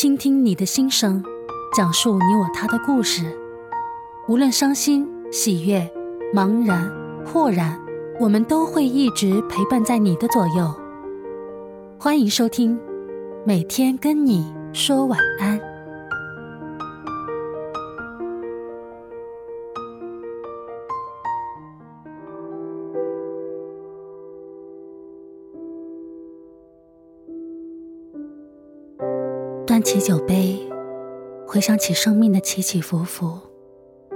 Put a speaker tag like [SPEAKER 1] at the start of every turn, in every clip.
[SPEAKER 1] 倾听你的心声，讲述你我他的故事。无论伤心、喜悦、茫然、豁然，我们都会一直陪伴在你的左右。欢迎收听，每天跟你说晚安。端起酒杯，回想起生命的起起伏伏，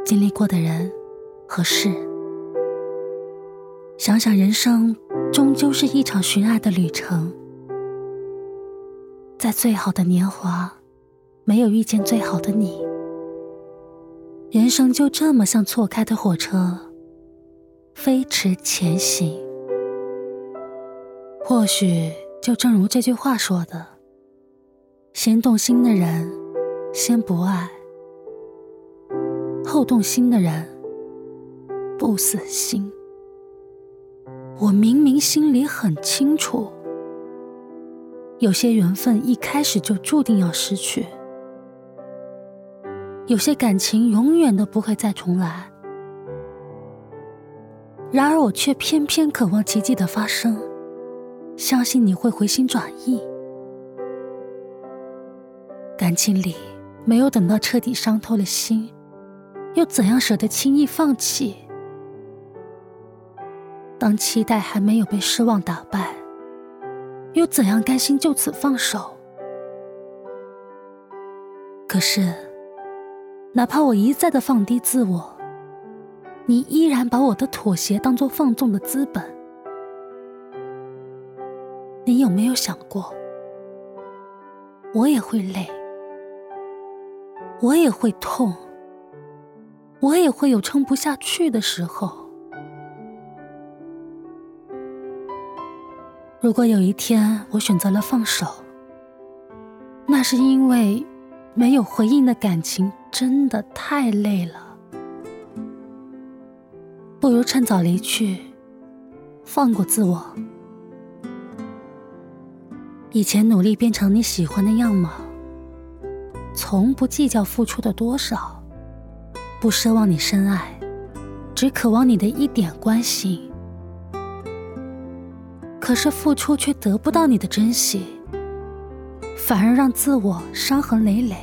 [SPEAKER 1] 经历过的人和事，想想人生终究是一场寻爱的旅程。在最好的年华，没有遇见最好的你，人生就这么像错开的火车，飞驰前行。或许就正如这句话说的。先动心的人，先不爱；后动心的人，不死心。我明明心里很清楚，有些缘分一开始就注定要失去，有些感情永远都不会再重来。然而，我却偏偏渴望奇迹的发生，相信你会回心转意。感情里没有等到彻底伤透了心，又怎样舍得轻易放弃？当期待还没有被失望打败，又怎样甘心就此放手？可是，哪怕我一再的放低自我，你依然把我的妥协当做放纵的资本。你有没有想过，我也会累？我也会痛，我也会有撑不下去的时候。如果有一天我选择了放手，那是因为没有回应的感情真的太累了，不如趁早离去，放过自我。以前努力变成你喜欢的样貌。从不计较付出的多少，不奢望你深爱，只渴望你的一点关心。可是付出却得不到你的珍惜，反而让自我伤痕累累。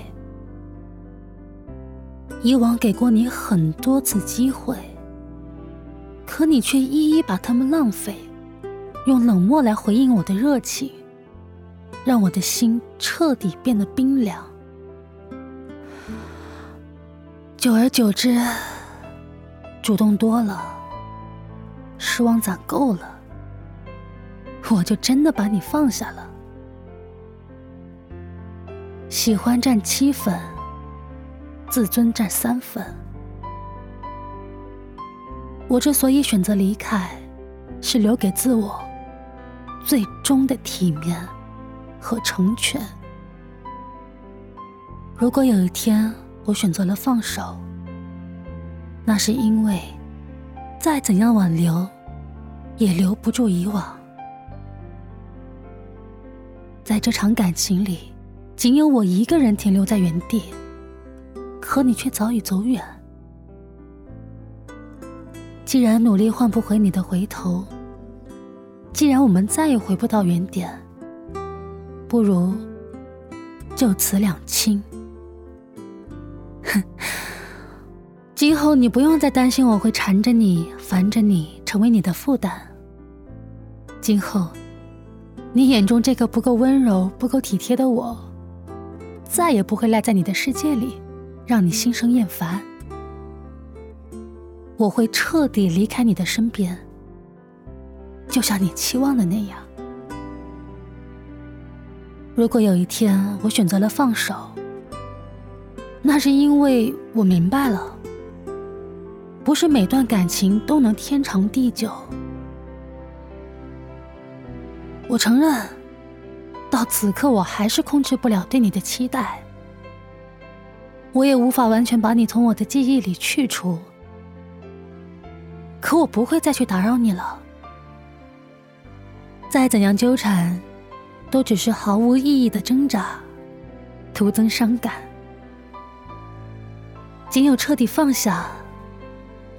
[SPEAKER 1] 以往给过你很多次机会，可你却一一把它们浪费，用冷漠来回应我的热情，让我的心彻底变得冰凉。久而久之，主动多了，失望攒够了，我就真的把你放下了。喜欢占七分，自尊占三分。我之所以选择离开，是留给自我最终的体面和成全。如果有一天，我选择了放手，那是因为再怎样挽留，也留不住以往。在这场感情里，仅有我一个人停留在原地，可你却早已走远。既然努力换不回你的回头，既然我们再也回不到原点，不如就此两清。今后你不用再担心我会缠着你、烦着你，成为你的负担。今后，你眼中这个不够温柔、不够体贴的我，再也不会赖在你的世界里，让你心生厌烦。我会彻底离开你的身边，就像你期望的那样。如果有一天我选择了放手，那是因为我明白了，不是每段感情都能天长地久。我承认，到此刻我还是控制不了对你的期待，我也无法完全把你从我的记忆里去除。可我不会再去打扰你了。再怎样纠缠，都只是毫无意义的挣扎。徒增伤感。仅有彻底放下，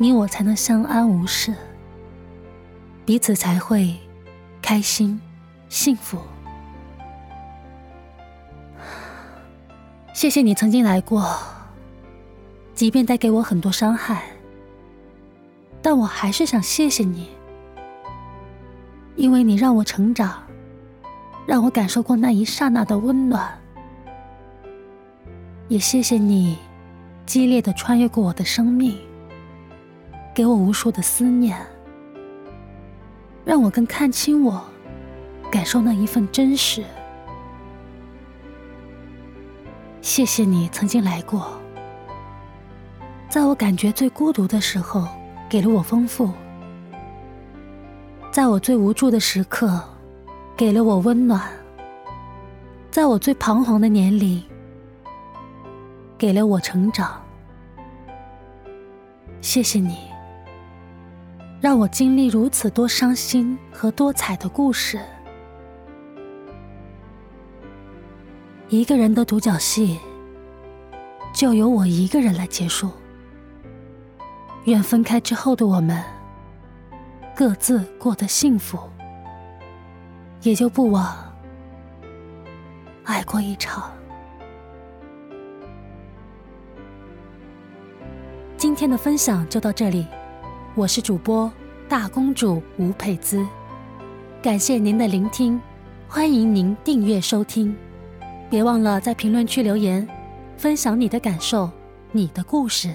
[SPEAKER 1] 你我才能相安无事，彼此才会开心幸福。谢谢你曾经来过，即便带给我很多伤害，但我还是想谢谢你，因为你让我成长，让我感受过那一刹那的温暖。也谢谢你，激烈的穿越过我的生命，给我无数的思念，让我更看清我，感受那一份真实。谢谢你曾经来过，在我感觉最孤独的时候，给了我丰富；在我最无助的时刻，给了我温暖；在我最彷徨的年龄，给了我成长。谢谢你，让我经历如此多伤心和多彩的故事。一个人的独角戏，就由我一个人来结束。愿分开之后的我们，各自过得幸福，也就不枉爱过一场。今天的分享就到这里，我是主播大公主吴佩姿，感谢您的聆听，欢迎您订阅收听。别忘了在评论区留言，分享你的感受，你的故事。